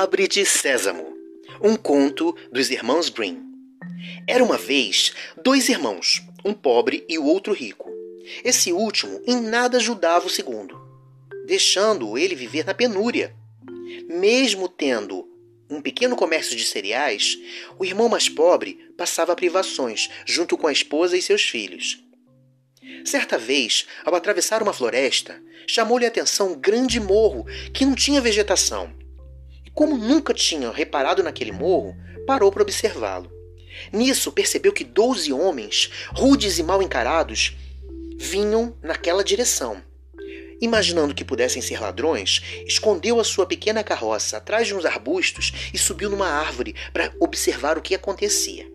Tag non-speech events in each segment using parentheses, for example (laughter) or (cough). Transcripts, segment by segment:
Abre-te Sésamo, um conto dos irmãos Grimm. Era uma vez dois irmãos, um pobre e o outro rico. Esse último em nada ajudava o segundo, deixando ele viver na penúria. Mesmo tendo um pequeno comércio de cereais, o irmão mais pobre passava privações junto com a esposa e seus filhos. Certa vez, ao atravessar uma floresta, chamou-lhe a atenção um grande morro que não tinha vegetação como nunca tinha reparado naquele morro, parou para observá-lo. Nisso percebeu que doze homens, rudes e mal encarados, vinham naquela direção. Imaginando que pudessem ser ladrões, escondeu a sua pequena carroça atrás de uns arbustos e subiu numa árvore para observar o que acontecia.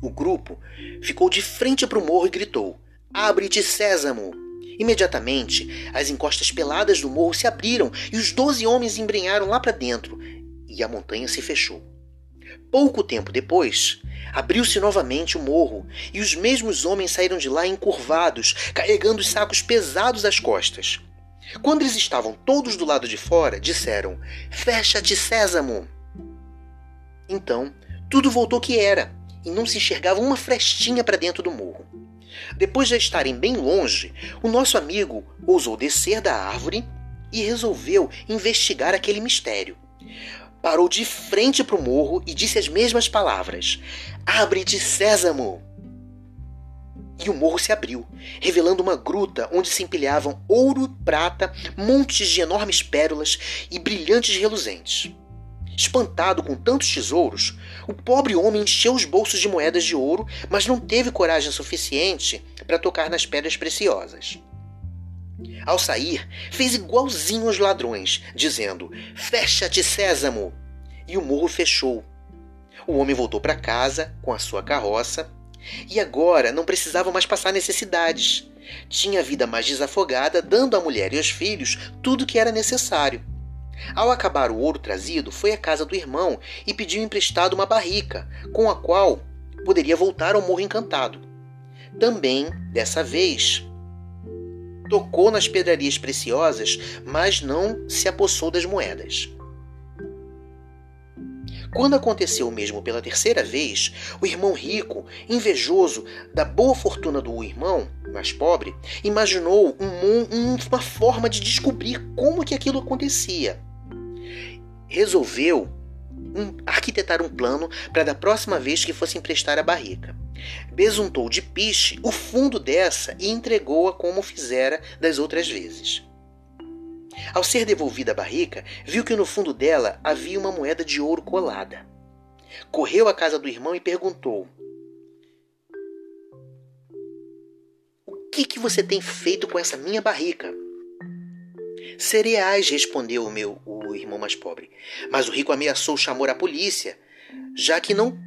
O grupo ficou de frente para o morro e gritou: Abre-te, Sésamo! Imediatamente, as encostas peladas do morro se abriram e os doze homens embrenharam lá para dentro, e a montanha se fechou. Pouco tempo depois, abriu-se novamente o morro e os mesmos homens saíram de lá encurvados, carregando os sacos pesados às costas. Quando eles estavam todos do lado de fora, disseram: Fecha-te, Sésamo! Então, tudo voltou que era, e não se enxergava uma frestinha para dentro do morro. Depois de estarem bem longe, o nosso amigo ousou descer da árvore e resolveu investigar aquele mistério. Parou de frente para o morro e disse as mesmas palavras: Abre-te, Sésamo! E o morro se abriu, revelando uma gruta onde se empilhavam ouro, prata, montes de enormes pérolas e brilhantes reluzentes. Espantado com tantos tesouros, o pobre homem encheu os bolsos de moedas de ouro, mas não teve coragem suficiente para tocar nas pedras preciosas. Ao sair, fez igualzinho aos ladrões, dizendo: Fecha-te, Sésamo! E o morro fechou. O homem voltou para casa com a sua carroça e agora não precisava mais passar necessidades. Tinha a vida mais desafogada, dando à mulher e aos filhos tudo o que era necessário. Ao acabar o ouro trazido, foi à casa do irmão e pediu emprestado uma barrica, com a qual poderia voltar ao Morro Encantado. Também, dessa vez, tocou nas pedrarias preciosas, mas não se apossou das moedas. Quando aconteceu o mesmo pela terceira vez, o irmão rico, invejoso da boa fortuna do irmão mais pobre, imaginou um, uma forma de descobrir como que aquilo acontecia resolveu um, arquitetar um plano para da próxima vez que fosse emprestar a barrica. Besuntou de piche o fundo dessa e entregou-a como fizera das outras vezes. Ao ser devolvida a barrica, viu que no fundo dela havia uma moeda de ouro colada. Correu à casa do irmão e perguntou: O que, que você tem feito com essa minha barrica? Cereais, respondeu o meu o irmão mais pobre. Mas o rico ameaçou chamar a polícia, já que não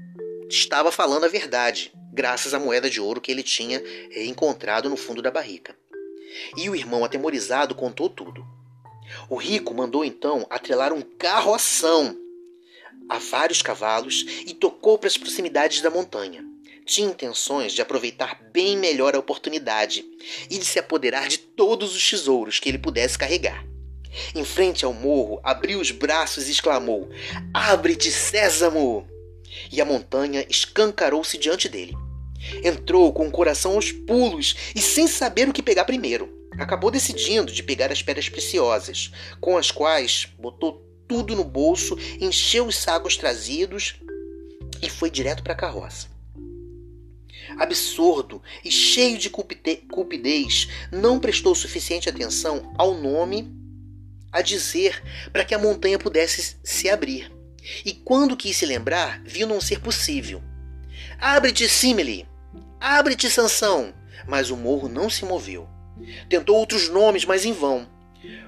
estava falando a verdade, graças à moeda de ouro que ele tinha eh, encontrado no fundo da barrica. E o irmão, atemorizado, contou tudo. O rico mandou então atrelar um carroção a vários cavalos e tocou para as proximidades da montanha tinha intenções de aproveitar bem melhor a oportunidade e de se apoderar de todos os tesouros que ele pudesse carregar. Em frente ao morro, abriu os braços e exclamou: Abre-te, Sésamo! E a montanha escancarou-se diante dele. Entrou com o coração aos pulos e sem saber o que pegar primeiro. Acabou decidindo de pegar as pedras preciosas, com as quais botou tudo no bolso, encheu os sacos trazidos e foi direto para a carroça absurdo e cheio de cupidez, não prestou suficiente atenção ao nome a dizer para que a montanha pudesse se abrir. E quando quis se lembrar, viu não ser possível. Abre-te, Simile! Abre-te, Sansão! Mas o morro não se moveu. Tentou outros nomes, mas em vão.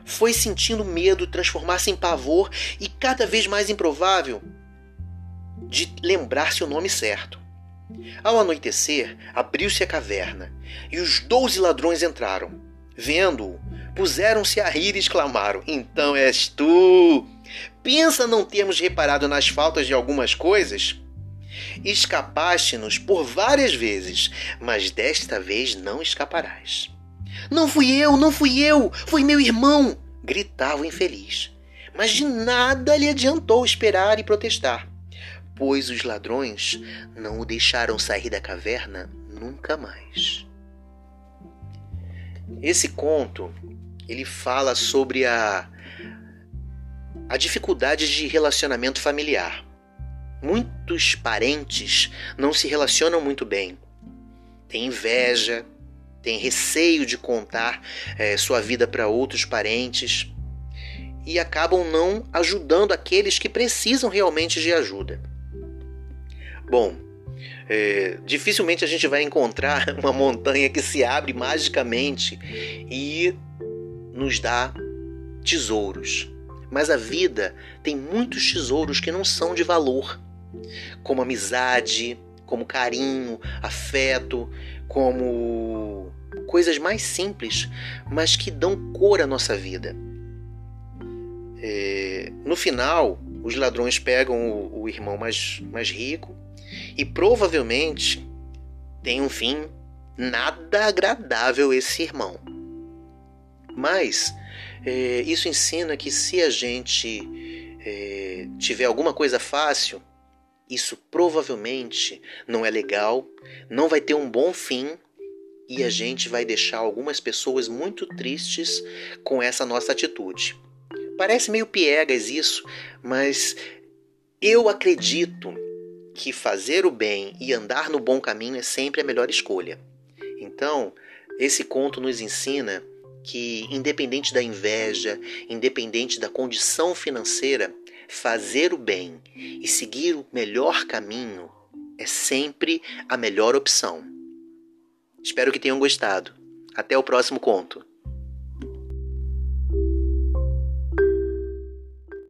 Foi sentindo medo transformar-se em pavor e cada vez mais improvável de lembrar-se o nome certo. Ao anoitecer, abriu-se a caverna e os doze ladrões entraram. Vendo-o, puseram-se a rir e exclamaram: Então és tu! Pensa não termos reparado nas faltas de algumas coisas? Escapaste-nos por várias vezes, mas desta vez não escaparás. Não fui eu, não fui eu, foi meu irmão! gritava o infeliz. Mas de nada lhe adiantou esperar e protestar, pois os ladrões não o deixaram sair da caverna nunca mais. Esse conto ele fala sobre a a dificuldade de relacionamento familiar. Muitos parentes não se relacionam muito bem. Tem inveja, tem receio de contar é, sua vida para outros parentes e acabam não ajudando aqueles que precisam realmente de ajuda. Bom, é, dificilmente a gente vai encontrar (laughs) uma montanha que se abre magicamente e nos dá tesouros. Mas a vida tem muitos tesouros que não são de valor, como amizade, como carinho, afeto, como coisas mais simples, mas que dão cor à nossa vida. É, no final, os ladrões pegam o, o irmão mais, mais rico e provavelmente tem um fim nada agradável esse irmão. Mas é, isso ensina que se a gente é, tiver alguma coisa fácil, isso provavelmente não é legal, não vai ter um bom fim e a gente vai deixar algumas pessoas muito tristes com essa nossa atitude. Parece meio piegas isso, mas eu acredito que fazer o bem e andar no bom caminho é sempre a melhor escolha. Então, esse conto nos ensina que, independente da inveja, independente da condição financeira, fazer o bem e seguir o melhor caminho é sempre a melhor opção. Espero que tenham gostado. Até o próximo conto.